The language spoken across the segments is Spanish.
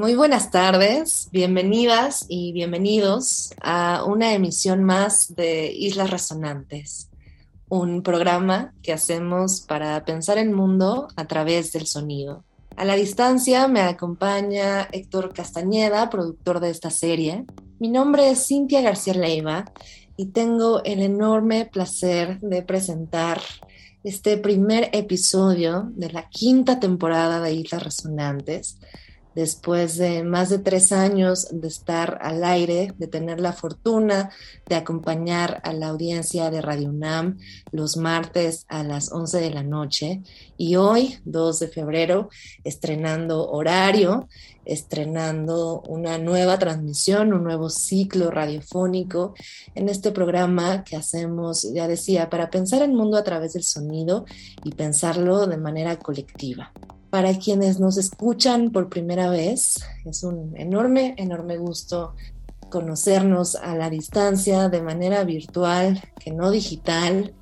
Muy buenas tardes, bienvenidas y bienvenidos a una emisión más de Islas Resonantes, un programa que hacemos para pensar el mundo a través del sonido. A la distancia me acompaña Héctor Castañeda, productor de esta serie. Mi nombre es Cintia García Leiva y tengo el enorme placer de presentar este primer episodio de la quinta temporada de Islas Resonantes después de más de tres años de estar al aire, de tener la fortuna de acompañar a la audiencia de Radio UNAM los martes a las 11 de la noche y hoy, 2 de febrero, estrenando horario, estrenando una nueva transmisión, un nuevo ciclo radiofónico en este programa que hacemos, ya decía, para pensar el mundo a través del sonido y pensarlo de manera colectiva. Para quienes nos escuchan por primera vez, es un enorme, enorme gusto conocernos a la distancia de manera virtual, que no digital,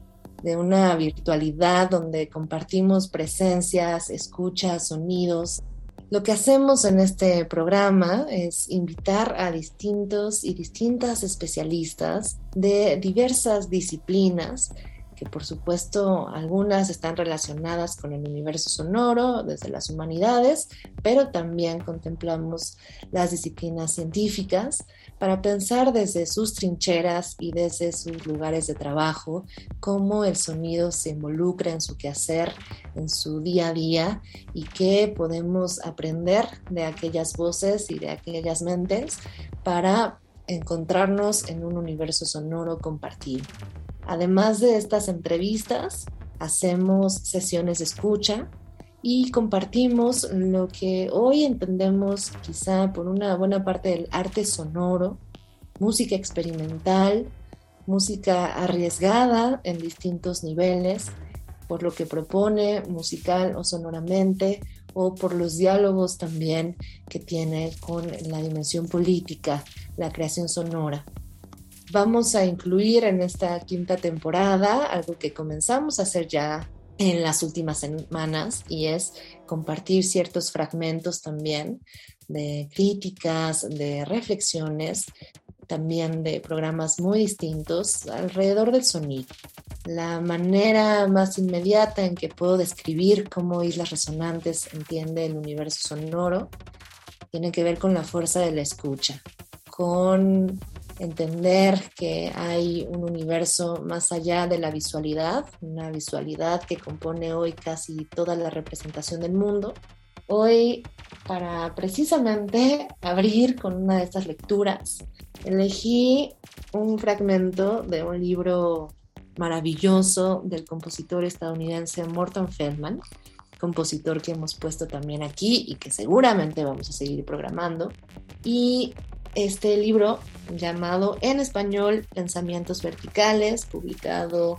de una virtualidad donde compartimos presencias, escuchas, sonidos. Lo que hacemos en este programa es invitar a distintos y distintas especialistas de diversas disciplinas que por supuesto algunas están relacionadas con el universo sonoro desde las humanidades, pero también contemplamos las disciplinas científicas para pensar desde sus trincheras y desde sus lugares de trabajo cómo el sonido se involucra en su quehacer, en su día a día y qué podemos aprender de aquellas voces y de aquellas mentes para encontrarnos en un universo sonoro compartido. Además de estas entrevistas, hacemos sesiones de escucha y compartimos lo que hoy entendemos quizá por una buena parte del arte sonoro, música experimental, música arriesgada en distintos niveles, por lo que propone musical o sonoramente, o por los diálogos también que tiene con la dimensión política, la creación sonora. Vamos a incluir en esta quinta temporada algo que comenzamos a hacer ya en las últimas semanas y es compartir ciertos fragmentos también de críticas, de reflexiones, también de programas muy distintos alrededor del sonido. La manera más inmediata en que puedo describir cómo Islas Resonantes entiende el universo sonoro tiene que ver con la fuerza de la escucha, con entender que hay un universo más allá de la visualidad, una visualidad que compone hoy casi toda la representación del mundo. Hoy, para precisamente abrir con una de estas lecturas, elegí un fragmento de un libro maravilloso del compositor estadounidense Morton Feldman, compositor que hemos puesto también aquí y que seguramente vamos a seguir programando. Y este libro llamado en español Pensamientos Verticales, publicado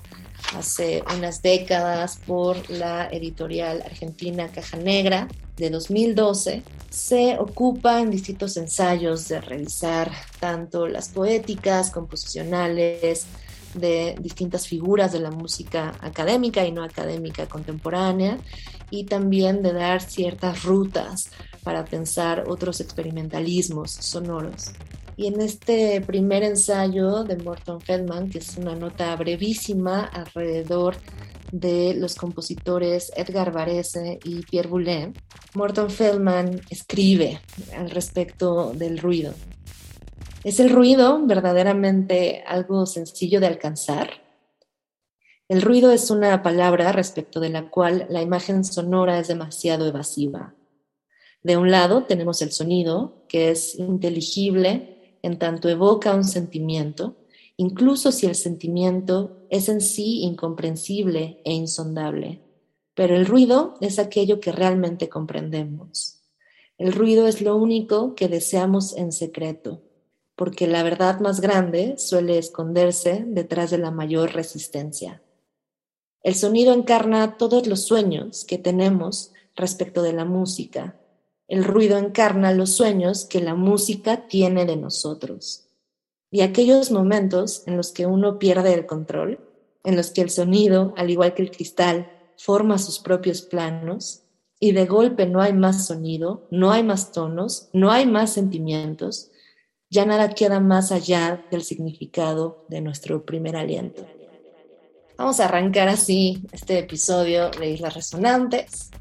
hace unas décadas por la editorial argentina Caja Negra de 2012, se ocupa en distintos ensayos de revisar tanto las poéticas, composicionales, de distintas figuras de la música académica y no académica contemporánea y también de dar ciertas rutas para pensar otros experimentalismos sonoros. Y en este primer ensayo de Morton Feldman, que es una nota brevísima alrededor de los compositores Edgar Varese y Pierre Boulez, Morton Feldman escribe al respecto del ruido. ¿Es el ruido verdaderamente algo sencillo de alcanzar? El ruido es una palabra respecto de la cual la imagen sonora es demasiado evasiva. De un lado tenemos el sonido, que es inteligible en tanto evoca un sentimiento, incluso si el sentimiento es en sí incomprensible e insondable. Pero el ruido es aquello que realmente comprendemos. El ruido es lo único que deseamos en secreto, porque la verdad más grande suele esconderse detrás de la mayor resistencia. El sonido encarna todos los sueños que tenemos respecto de la música. El ruido encarna los sueños que la música tiene de nosotros. Y aquellos momentos en los que uno pierde el control, en los que el sonido, al igual que el cristal, forma sus propios planos, y de golpe no hay más sonido, no hay más tonos, no hay más sentimientos, ya nada queda más allá del significado de nuestro primer aliento. Vamos a arrancar así este episodio de Islas Resonantes,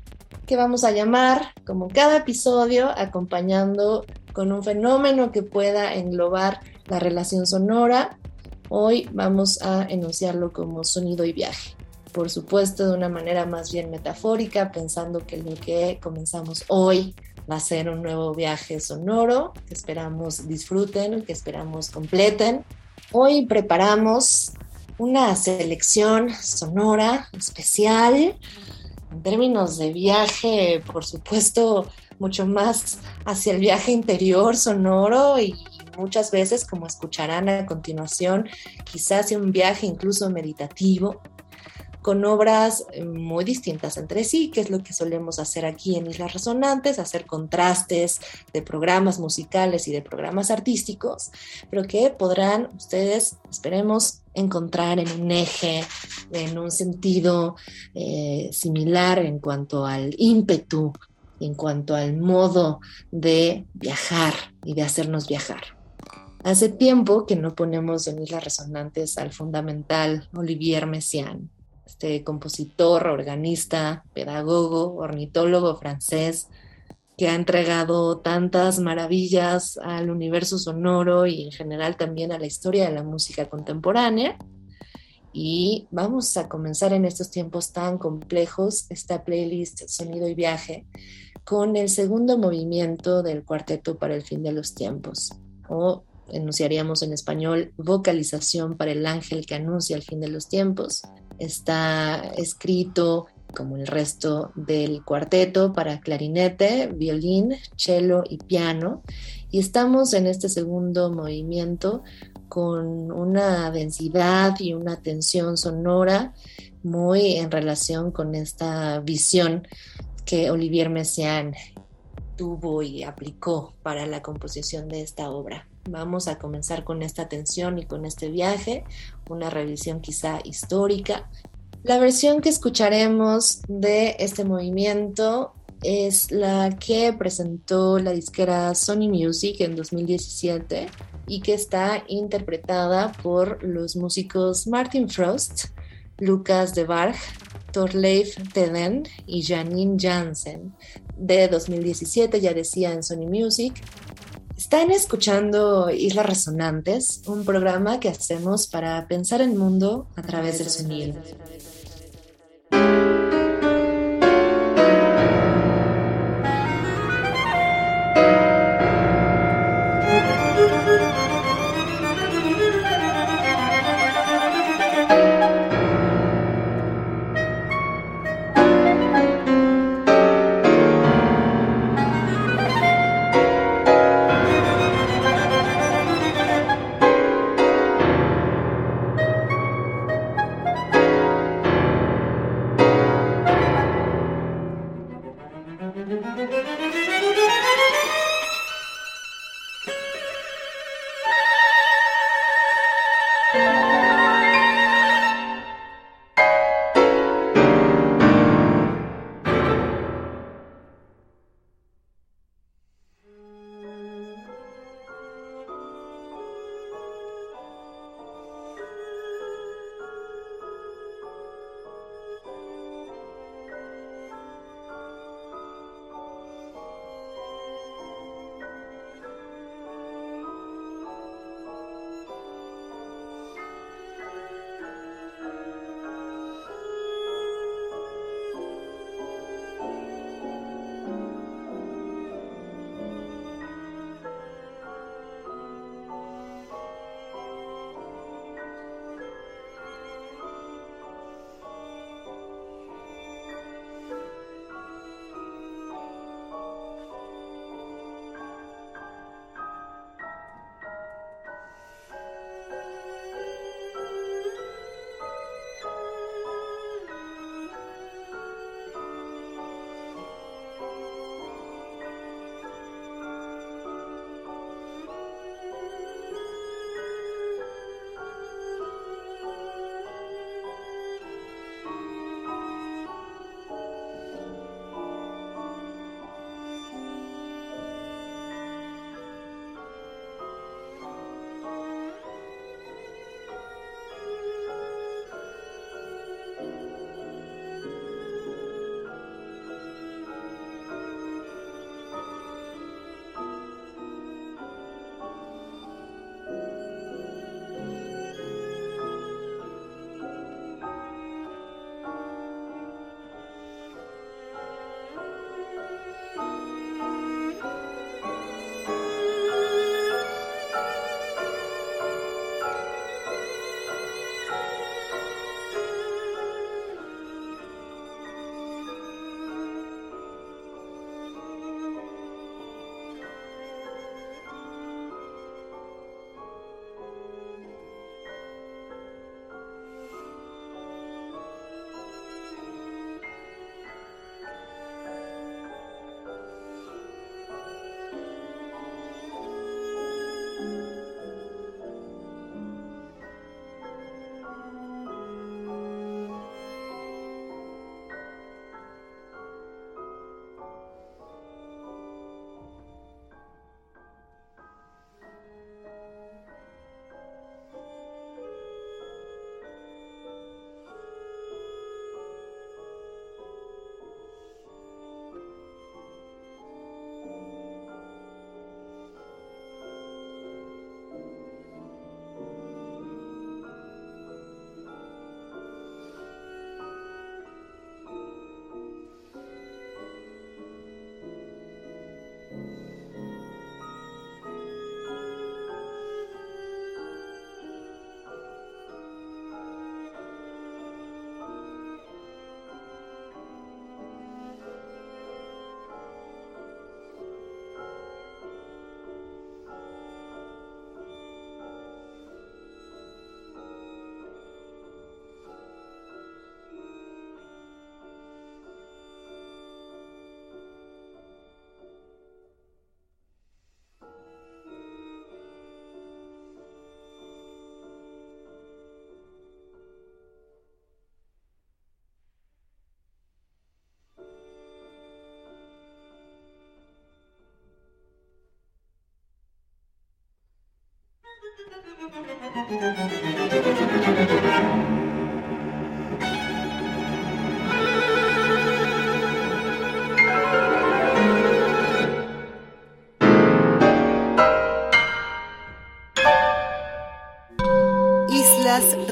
que vamos a llamar, como cada episodio, acompañando con un fenómeno que pueda englobar la relación sonora. Hoy vamos a enunciarlo como sonido y viaje. Por supuesto, de una manera más bien metafórica, pensando que lo que comenzamos hoy va a ser un nuevo viaje sonoro que esperamos disfruten, que esperamos completen. Hoy preparamos una selección sonora especial. En términos de viaje, por supuesto, mucho más hacia el viaje interior sonoro y muchas veces, como escucharán a continuación, quizás un viaje incluso meditativo con obras eh, muy distintas entre sí, que es lo que solemos hacer aquí en Islas Resonantes, hacer contrastes de programas musicales y de programas artísticos, pero que podrán ustedes, esperemos, encontrar en un eje, en un sentido eh, similar en cuanto al ímpetu, en cuanto al modo de viajar y de hacernos viajar. Hace tiempo que no ponemos en Islas Resonantes al fundamental Olivier Messiaen este compositor, organista, pedagogo, ornitólogo francés, que ha entregado tantas maravillas al universo sonoro y en general también a la historia de la música contemporánea. Y vamos a comenzar en estos tiempos tan complejos esta playlist Sonido y Viaje con el segundo movimiento del Cuarteto para el Fin de los Tiempos, o enunciaríamos en español Vocalización para el Ángel que anuncia el fin de los tiempos, está escrito como el resto del cuarteto para clarinete, violín, cello y piano. Y estamos en este segundo movimiento con una densidad y una tensión sonora muy en relación con esta visión que Olivier Messiaen tuvo y aplicó para la composición de esta obra. Vamos a comenzar con esta atención y con este viaje, una revisión quizá histórica. La versión que escucharemos de este movimiento es la que presentó la disquera Sony Music en 2017 y que está interpretada por los músicos Martin Frost, Lucas de Barg, Torleif Teden y Janine Jansen de 2017, ya decía en Sony Music, están escuchando Islas Resonantes, un programa que hacemos para pensar el mundo a través del sonido.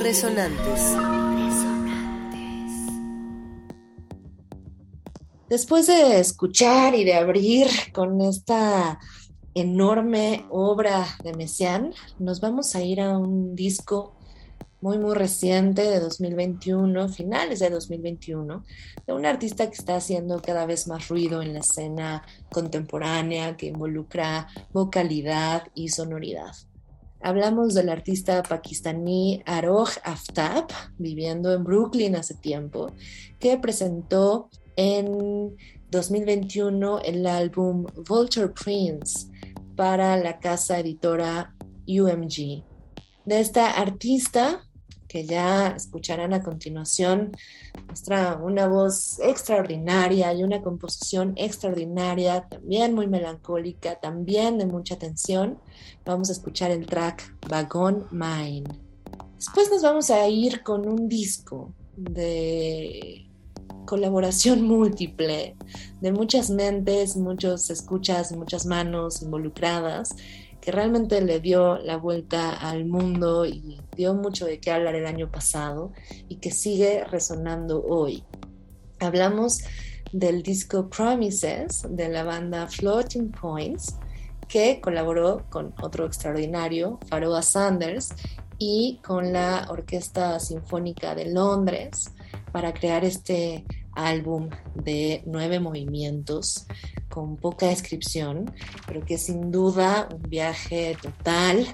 Resonantes. Después de escuchar y de abrir con esta enorme obra de Messiaen, nos vamos a ir a un disco muy, muy reciente de 2021, finales de 2021, de un artista que está haciendo cada vez más ruido en la escena contemporánea, que involucra vocalidad y sonoridad. Hablamos del artista pakistaní Aroj Aftab, viviendo en Brooklyn hace tiempo, que presentó en 2021 el álbum Vulture Prince para la casa editora UMG. De esta artista que ya escucharán a continuación, muestra una voz extraordinaria y una composición extraordinaria, también muy melancólica, también de mucha tensión. Vamos a escuchar el track Vagón Mine. Después nos vamos a ir con un disco de colaboración múltiple, de muchas mentes, muchos escuchas, muchas manos involucradas que realmente le dio la vuelta al mundo y dio mucho de qué hablar el año pasado y que sigue resonando hoy. Hablamos del disco Promises de la banda Floating Points, que colaboró con otro extraordinario, Faroa Sanders, y con la Orquesta Sinfónica de Londres para crear este álbum de nueve movimientos con poca descripción, pero que sin duda un viaje total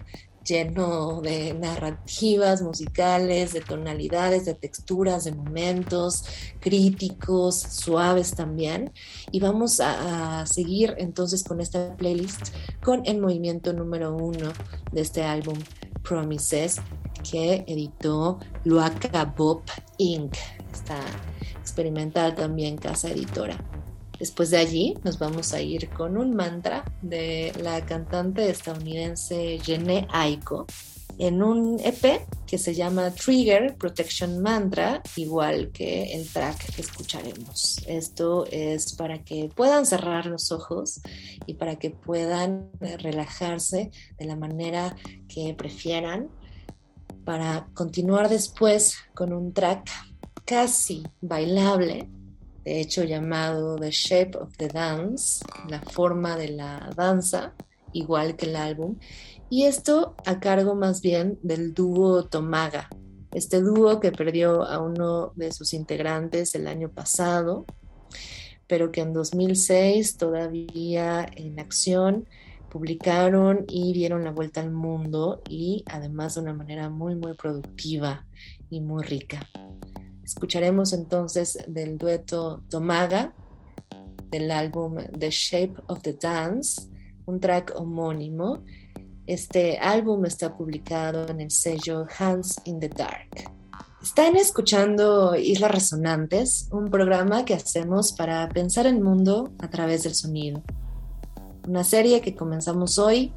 lleno de narrativas musicales, de tonalidades, de texturas, de momentos críticos, suaves también. Y vamos a, seguir entonces con esta playlist con el movimiento número uno de este álbum, Promises, que editó Luaka Bob Inc., esta experimental también casa editora. Después de allí nos vamos a ir con un mantra de la cantante estadounidense Jenny Aiko en un EP que se llama Trigger Protection Mantra, igual que el track que escucharemos. Esto es para que puedan cerrar los ojos y para que puedan relajarse de la manera que prefieran para continuar después con un track casi bailable de hecho llamado The Shape of the Dance, la forma de la danza, igual que el álbum, y esto a cargo más bien del dúo Tomaga, este dúo que perdió a uno de sus integrantes el año pasado, pero que en 2006 todavía en acción publicaron y dieron la vuelta al mundo y además de una manera muy muy productiva y muy rica. Escucharemos entonces del dueto Tomaga del álbum The Shape of the Dance, un track homónimo. Este álbum está publicado en el sello Hands in the Dark. Están escuchando Islas Resonantes, un programa que hacemos para pensar el mundo a través del sonido. Una serie que comenzamos hoy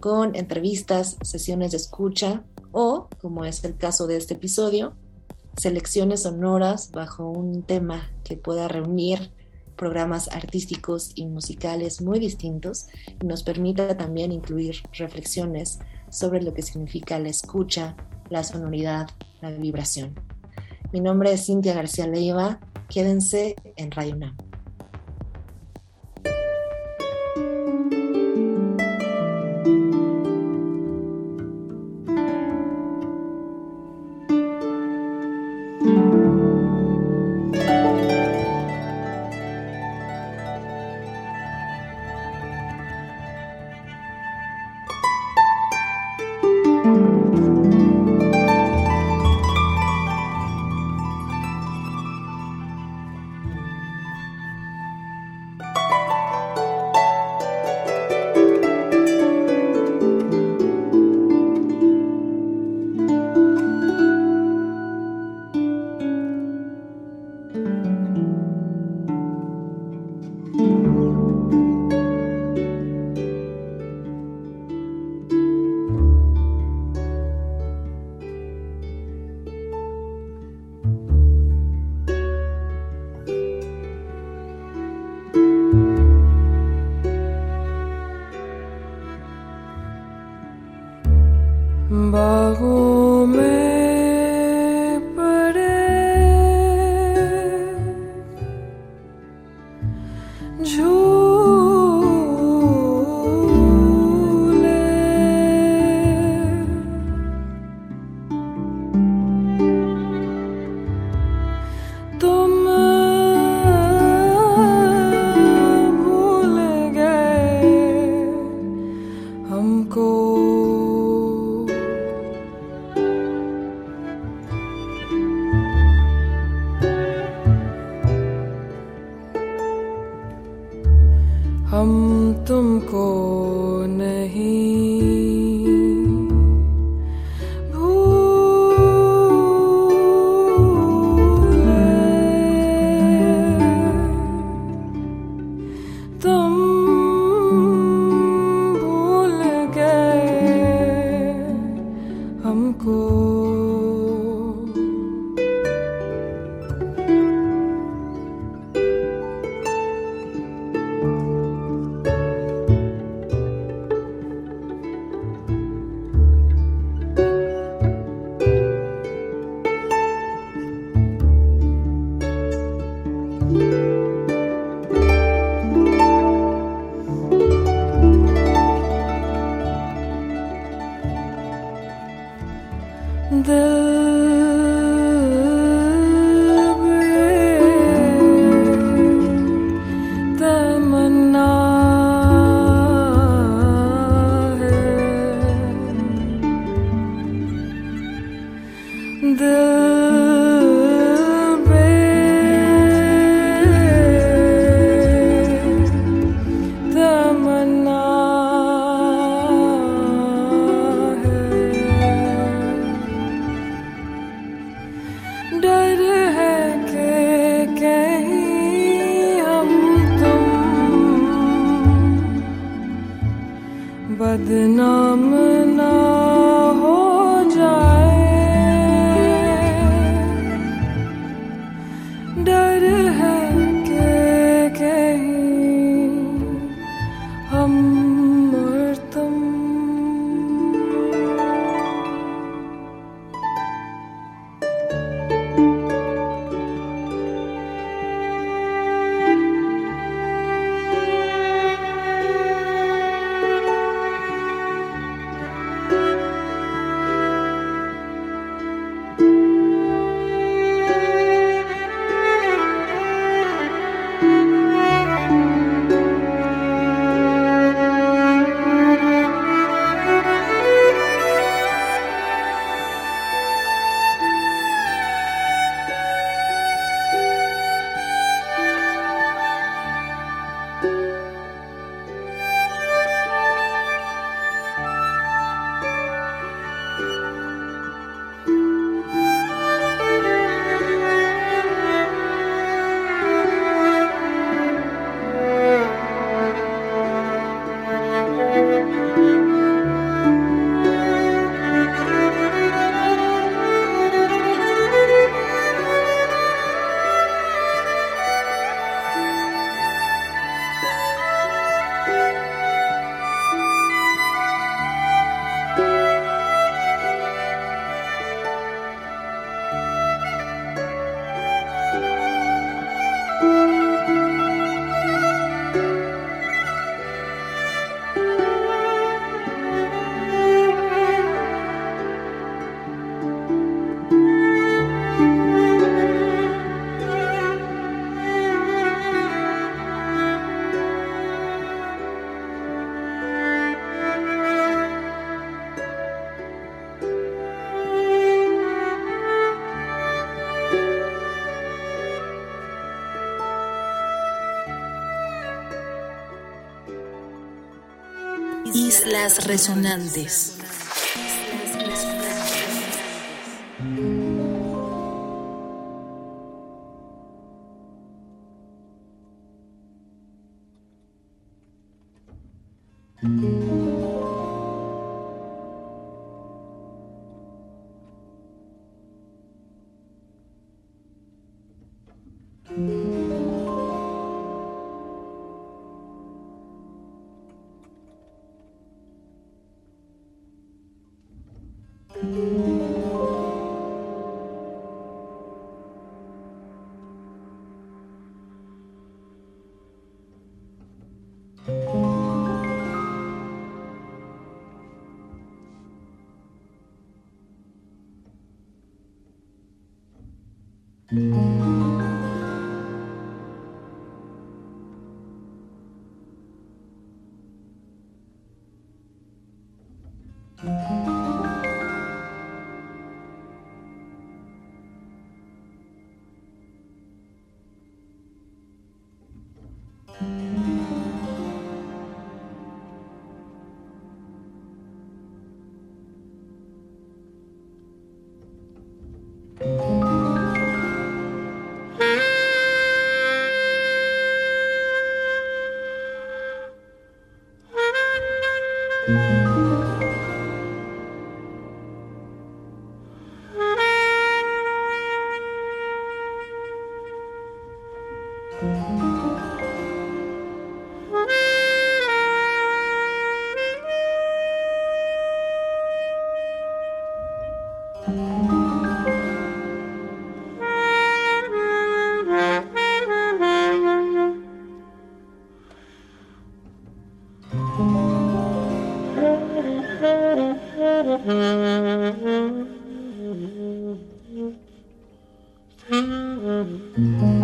con entrevistas, sesiones de escucha o, como es el caso de este episodio, selecciones sonoras bajo un tema que pueda reunir programas artísticos y musicales muy distintos y nos permita también incluir reflexiones sobre lo que significa la escucha, la sonoridad, la vibración. Mi nombre es Cintia García Leiva. Quédense en Radio Nam. Resonantes. Música you.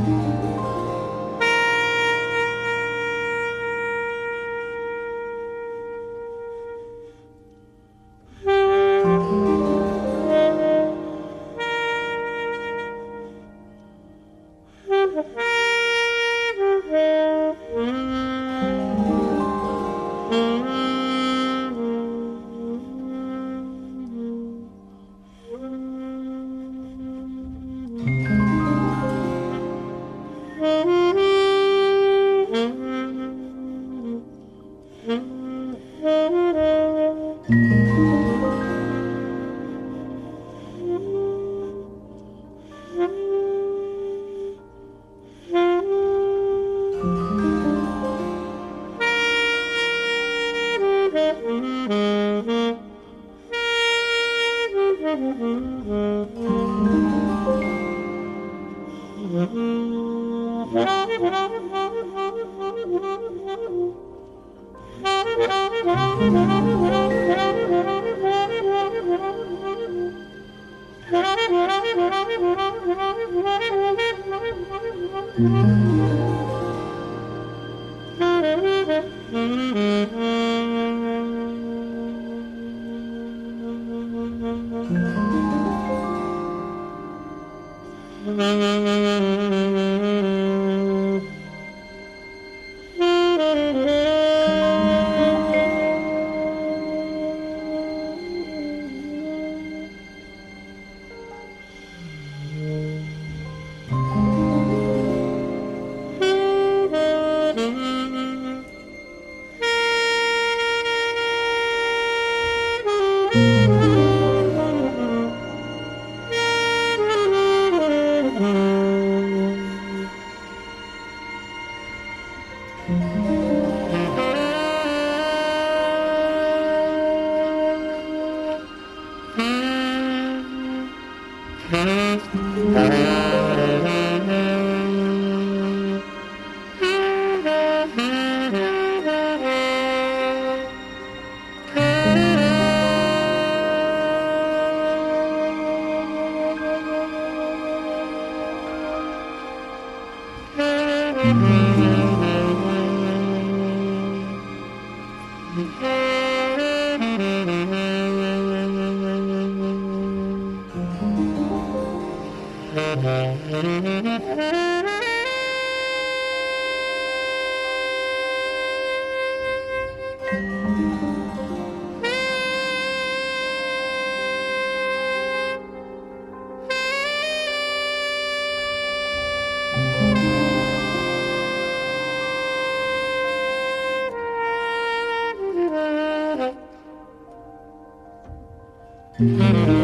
Islas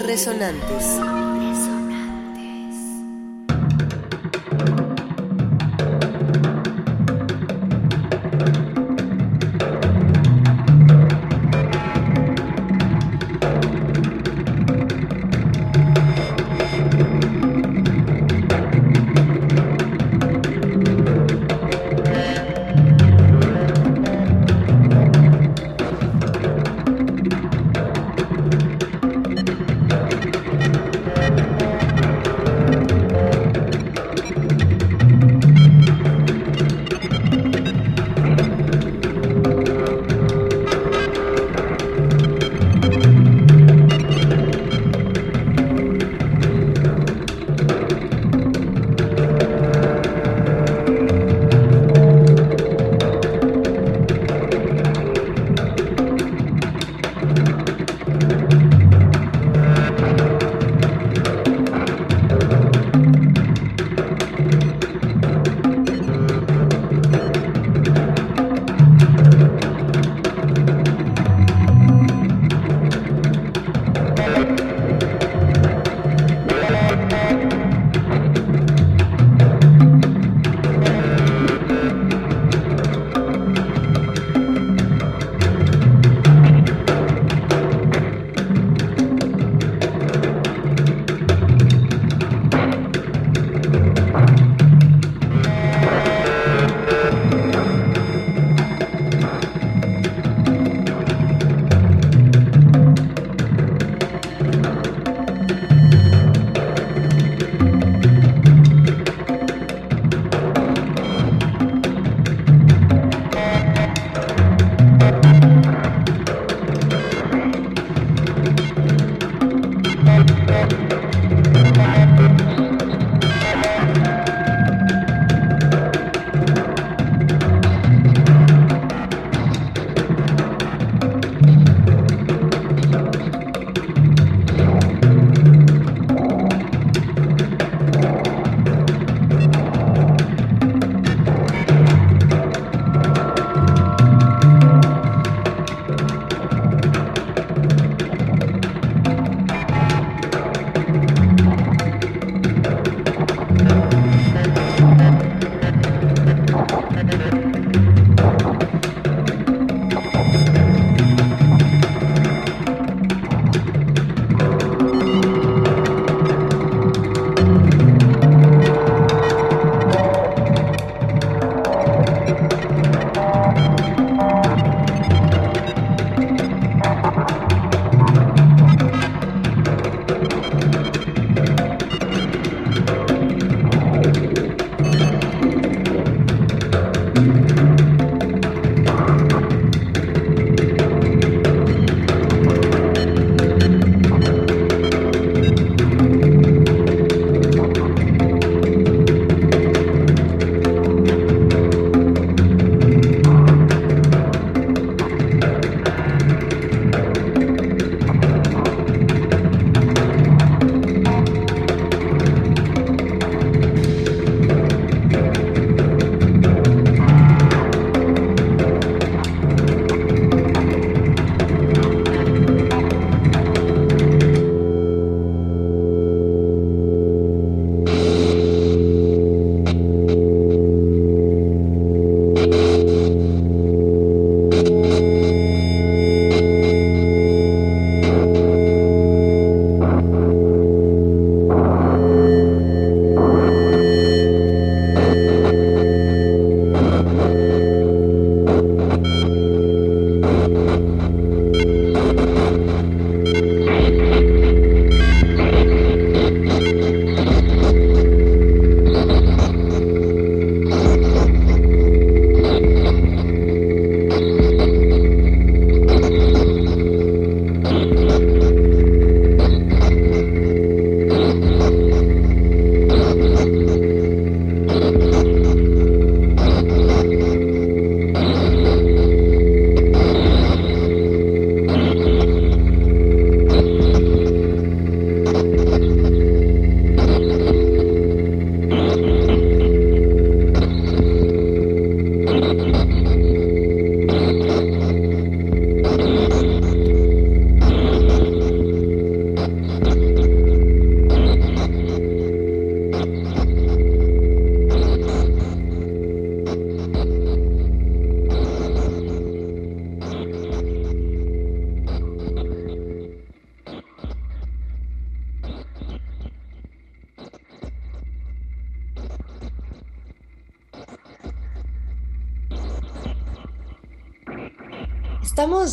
resonantes.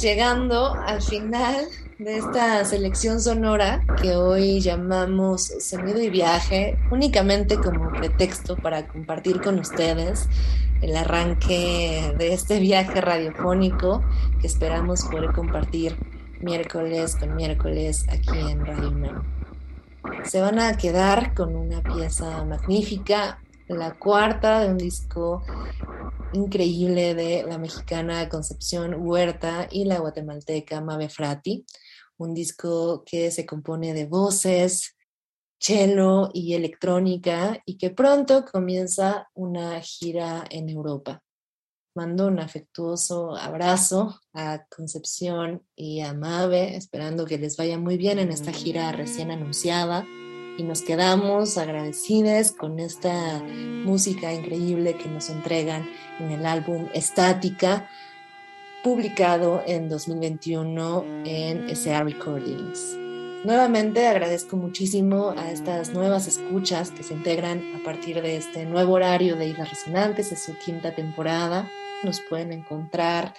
Llegando al final de esta selección sonora que hoy llamamos Sonido y Viaje, únicamente como pretexto para compartir con ustedes el arranque de este viaje radiofónico que esperamos poder compartir miércoles con miércoles aquí en Radio UNAM. Se van a quedar con una pieza magnífica, la cuarta de un disco increíble de la mexicana Concepción Huerta y la guatemalteca Mabe Frati, un disco que se compone de voces, cello y electrónica y que pronto comienza una gira en Europa. Mando un afectuoso abrazo a Concepción y a Mabe, esperando que les vaya muy bien en esta gira recién anunciada y nos quedamos agradecidas con esta música increíble que nos entregan en el álbum Estática, publicado en 2021 en SA Recordings. Nuevamente agradezco muchísimo a estas nuevas escuchas que se integran a partir de este nuevo horario de Islas Resonantes, es su quinta temporada. Nos pueden encontrar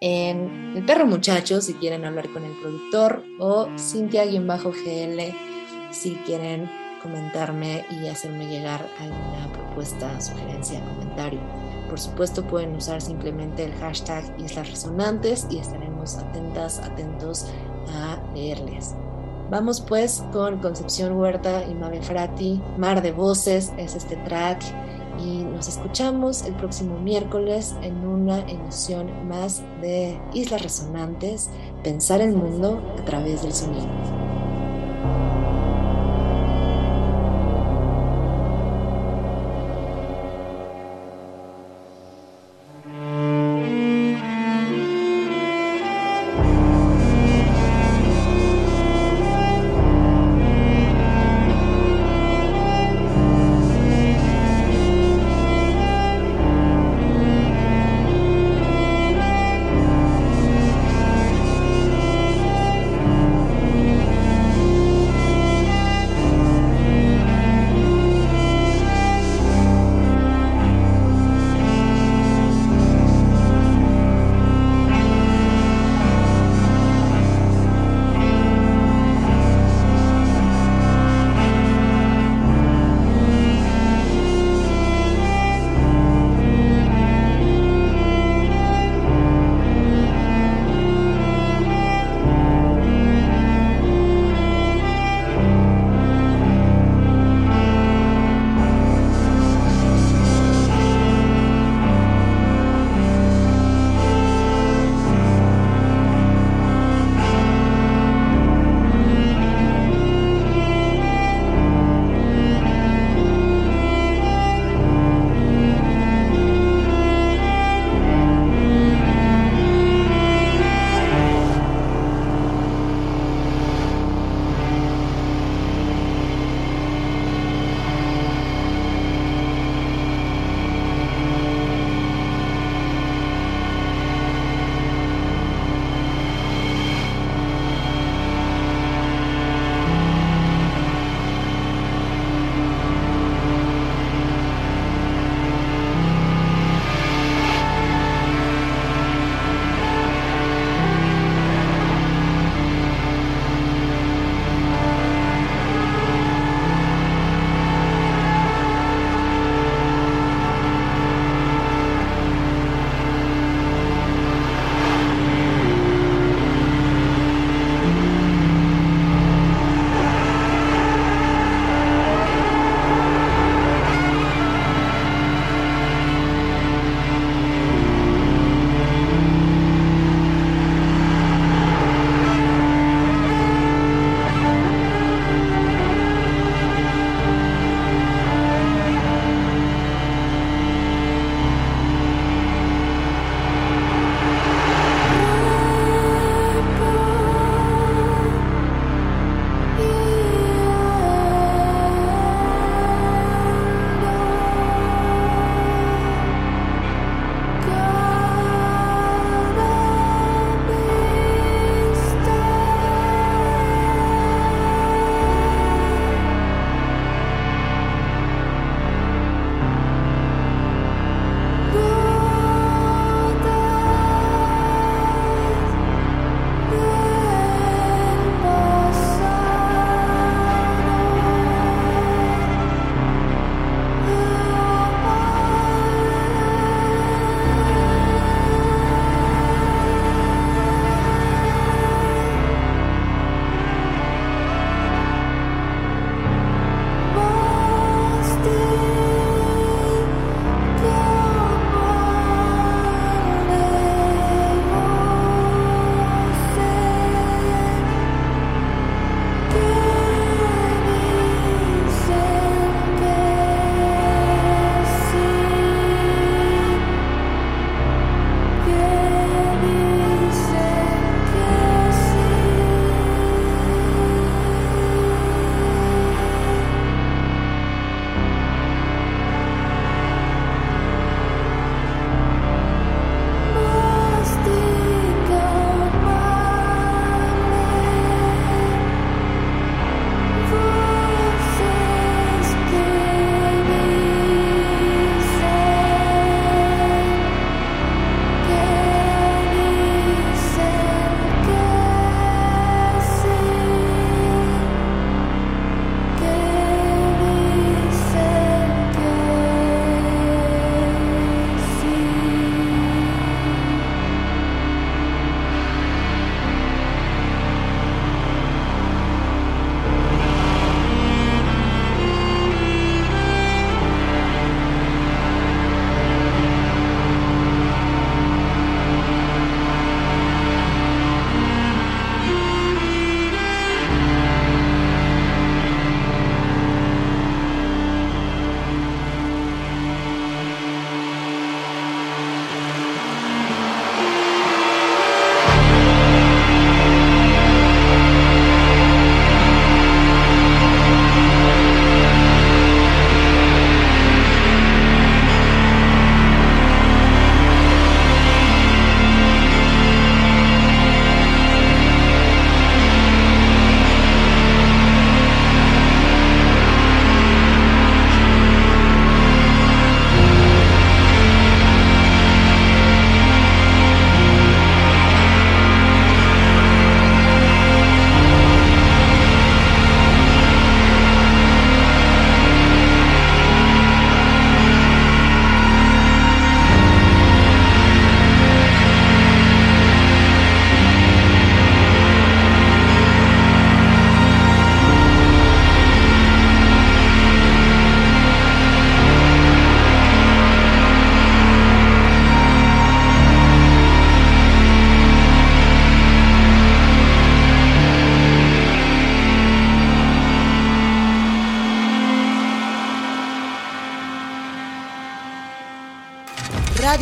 en El Perro Muchacho si quieren hablar con el productor o Cintia-GL si quieren comentarme y hacerme llegar alguna propuesta, sugerencia, comentario. Por supuesto pueden usar simplemente el hashtag Islas Resonantes y estaremos atentas, atentos a leerles. Vamos pues con Concepción Huerta y Mabe Frati, Mar de Voces es este track y nos escuchamos el próximo miércoles en una emisión más de Islas Resonantes, pensar el mundo a través del sonido.